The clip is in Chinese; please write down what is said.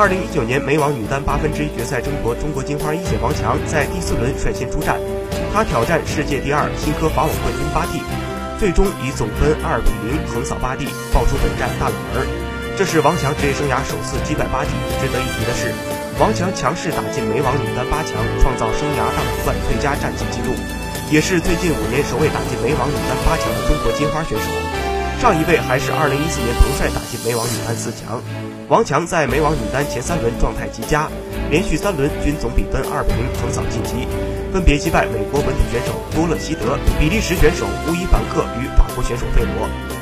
二零一九年美网女单八分之一决赛争夺中国金花一姐王强在第四轮率先出战，她挑战世界第二新科法网冠军巴蒂，最终以总分二比零横扫巴蒂，爆出本战大冷门。这是王强职业生涯首次击败巴蒂。值得一提的是，王强强势打进美网女单八强，创造生涯大满贯最佳战绩纪录，也是最近五年首位打进美网女单八强的中国金花选手。上一位还是二零一四年彭帅打进美网女单四强。王强在美网女单前三轮状态极佳，连续三轮均总比分二比零横扫晋级，分别击败美国本土选手多勒希德、比利时选手乌伊凡克与法国选手费罗。